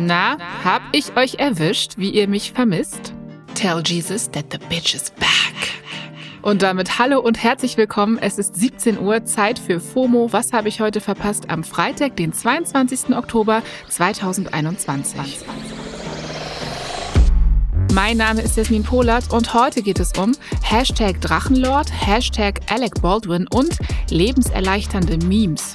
Na, hab ich euch erwischt, wie ihr mich vermisst? Tell Jesus that the bitch is back. Und damit hallo und herzlich willkommen. Es ist 17 Uhr, Zeit für FOMO. Was habe ich heute verpasst? Am Freitag, den 22. Oktober 2021. Mein Name ist Jasmin Polat und heute geht es um Hashtag Drachenlord, Hashtag Alec Baldwin und lebenserleichternde Memes.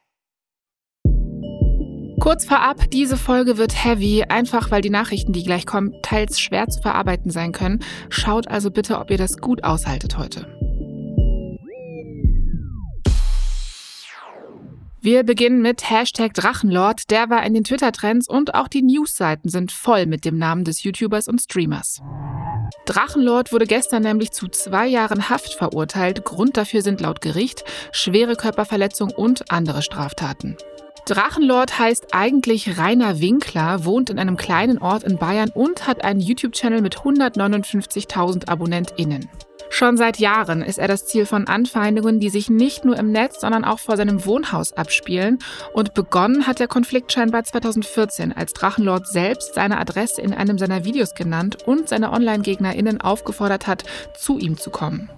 Kurz vorab, diese Folge wird heavy, einfach weil die Nachrichten, die gleich kommen, teils schwer zu verarbeiten sein können. Schaut also bitte, ob ihr das gut aushaltet heute. Wir beginnen mit Hashtag Drachenlord. Der war in den Twitter-Trends und auch die Newsseiten sind voll mit dem Namen des YouTubers und Streamers. Drachenlord wurde gestern nämlich zu zwei Jahren Haft verurteilt. Grund dafür sind laut Gericht schwere Körperverletzung und andere Straftaten. Drachenlord heißt eigentlich Rainer Winkler, wohnt in einem kleinen Ort in Bayern und hat einen YouTube-Channel mit 159.000 AbonnentInnen. Schon seit Jahren ist er das Ziel von Anfeindungen, die sich nicht nur im Netz, sondern auch vor seinem Wohnhaus abspielen. Und begonnen hat der Konflikt scheinbar 2014, als Drachenlord selbst seine Adresse in einem seiner Videos genannt und seine Online-GegnerInnen aufgefordert hat, zu ihm zu kommen.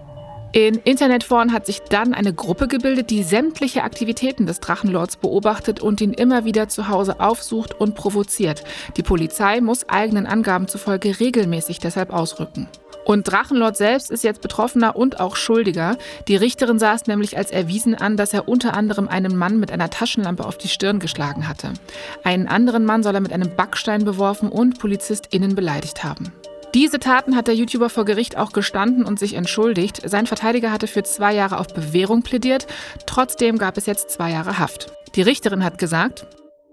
In Internetforen hat sich dann eine Gruppe gebildet, die sämtliche Aktivitäten des Drachenlords beobachtet und ihn immer wieder zu Hause aufsucht und provoziert. Die Polizei muss eigenen Angaben zufolge regelmäßig deshalb ausrücken. Und Drachenlord selbst ist jetzt Betroffener und auch Schuldiger. Die Richterin sah es nämlich als erwiesen an, dass er unter anderem einen Mann mit einer Taschenlampe auf die Stirn geschlagen hatte. Einen anderen Mann soll er mit einem Backstein beworfen und PolizistInnen beleidigt haben. Diese Taten hat der YouTuber vor Gericht auch gestanden und sich entschuldigt. Sein Verteidiger hatte für zwei Jahre auf Bewährung plädiert. Trotzdem gab es jetzt zwei Jahre Haft. Die Richterin hat gesagt,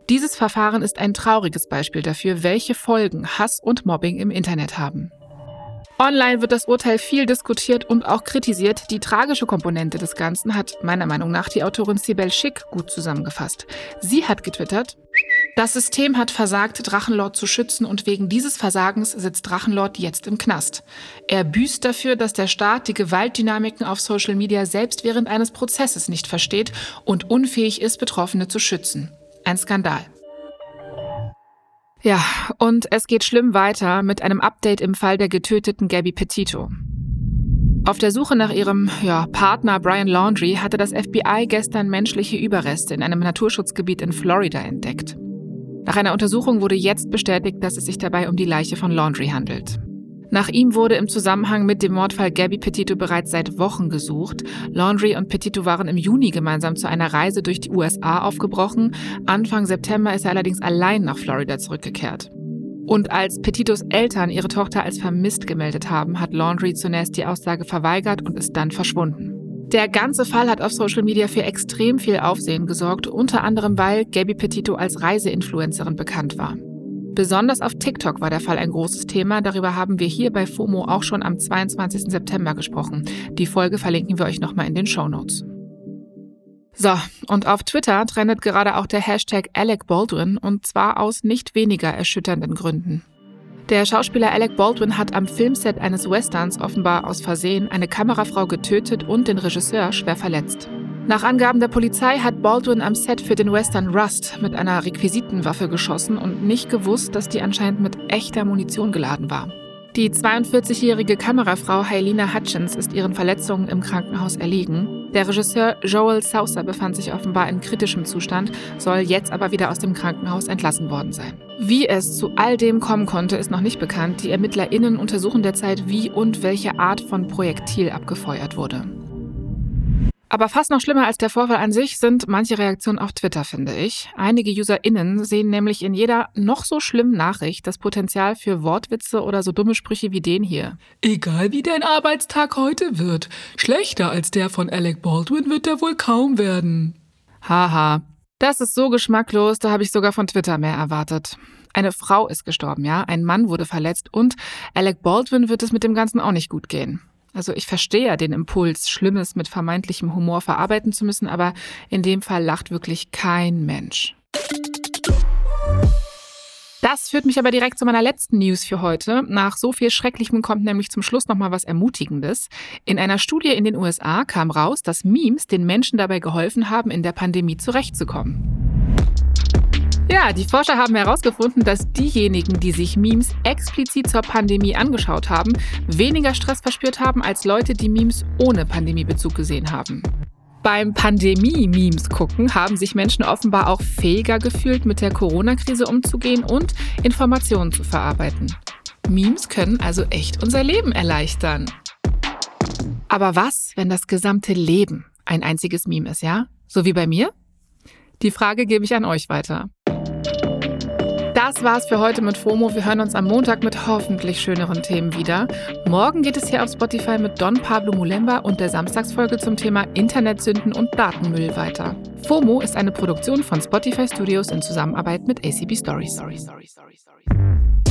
dieses Verfahren ist ein trauriges Beispiel dafür, welche Folgen Hass und Mobbing im Internet haben. Online wird das Urteil viel diskutiert und auch kritisiert. Die tragische Komponente des Ganzen hat meiner Meinung nach die Autorin Sibel Schick gut zusammengefasst. Sie hat getwittert, das System hat versagt, Drachenlord zu schützen und wegen dieses Versagens sitzt Drachenlord jetzt im Knast. Er büßt dafür, dass der Staat die Gewaltdynamiken auf Social Media selbst während eines Prozesses nicht versteht und unfähig ist, Betroffene zu schützen. Ein Skandal. Ja, und es geht schlimm weiter mit einem Update im Fall der getöteten Gabby Petito. Auf der Suche nach ihrem ja, Partner Brian Laundrie hatte das FBI gestern menschliche Überreste in einem Naturschutzgebiet in Florida entdeckt. Nach einer Untersuchung wurde jetzt bestätigt, dass es sich dabei um die Leiche von Laundrie handelt. Nach ihm wurde im Zusammenhang mit dem Mordfall Gabby Petito bereits seit Wochen gesucht. Laundrie und Petito waren im Juni gemeinsam zu einer Reise durch die USA aufgebrochen. Anfang September ist er allerdings allein nach Florida zurückgekehrt. Und als Petitos Eltern ihre Tochter als vermisst gemeldet haben, hat Laundrie zunächst die Aussage verweigert und ist dann verschwunden. Der ganze Fall hat auf Social Media für extrem viel Aufsehen gesorgt, unter anderem weil Gabby Petito als Reiseinfluencerin bekannt war. Besonders auf TikTok war der Fall ein großes Thema. Darüber haben wir hier bei FOMO auch schon am 22. September gesprochen. Die Folge verlinken wir euch nochmal in den Show Notes. So, und auf Twitter trendet gerade auch der Hashtag Alec Baldwin und zwar aus nicht weniger erschütternden Gründen. Der Schauspieler Alec Baldwin hat am Filmset eines Westerns offenbar aus Versehen eine Kamerafrau getötet und den Regisseur schwer verletzt. Nach Angaben der Polizei hat Baldwin am Set für den Western Rust mit einer Requisitenwaffe geschossen und nicht gewusst, dass die anscheinend mit echter Munition geladen war. Die 42-jährige Kamerafrau Helena Hutchins ist ihren Verletzungen im Krankenhaus erliegen. Der Regisseur Joel Sousa befand sich offenbar in kritischem Zustand, soll jetzt aber wieder aus dem Krankenhaus entlassen worden sein. Wie es zu all dem kommen konnte, ist noch nicht bekannt. Die ErmittlerInnen untersuchen derzeit, wie und welche Art von Projektil abgefeuert wurde. Aber fast noch schlimmer als der Vorfall an sich sind manche Reaktionen auf Twitter, finde ich. Einige UserInnen sehen nämlich in jeder noch so schlimmen Nachricht das Potenzial für Wortwitze oder so dumme Sprüche wie den hier. Egal wie dein Arbeitstag heute wird, schlechter als der von Alec Baldwin wird er wohl kaum werden. Haha. Das ist so geschmacklos, da habe ich sogar von Twitter mehr erwartet. Eine Frau ist gestorben, ja, ein Mann wurde verletzt und Alec Baldwin wird es mit dem Ganzen auch nicht gut gehen. Also ich verstehe ja den Impuls, Schlimmes mit vermeintlichem Humor verarbeiten zu müssen, aber in dem Fall lacht wirklich kein Mensch. Das führt mich aber direkt zu meiner letzten News für heute. Nach so viel Schrecklichem kommt nämlich zum Schluss nochmal was Ermutigendes. In einer Studie in den USA kam raus, dass Memes den Menschen dabei geholfen haben, in der Pandemie zurechtzukommen. Ja, die Forscher haben herausgefunden, dass diejenigen, die sich Memes explizit zur Pandemie angeschaut haben, weniger Stress verspürt haben als Leute, die Memes ohne Pandemiebezug gesehen haben. Beim Pandemie-Memes gucken haben sich Menschen offenbar auch fähiger gefühlt, mit der Corona-Krise umzugehen und Informationen zu verarbeiten. Memes können also echt unser Leben erleichtern. Aber was, wenn das gesamte Leben ein einziges Meme ist, ja? So wie bei mir? Die Frage gebe ich an euch weiter. Das war's für heute mit FOMO. Wir hören uns am Montag mit hoffentlich schöneren Themen wieder. Morgen geht es hier auf Spotify mit Don Pablo Mulemba und der Samstagsfolge zum Thema Internetsünden und Datenmüll weiter. FOMO ist eine Produktion von Spotify Studios in Zusammenarbeit mit ACB Stories. Sorry, sorry, sorry, sorry.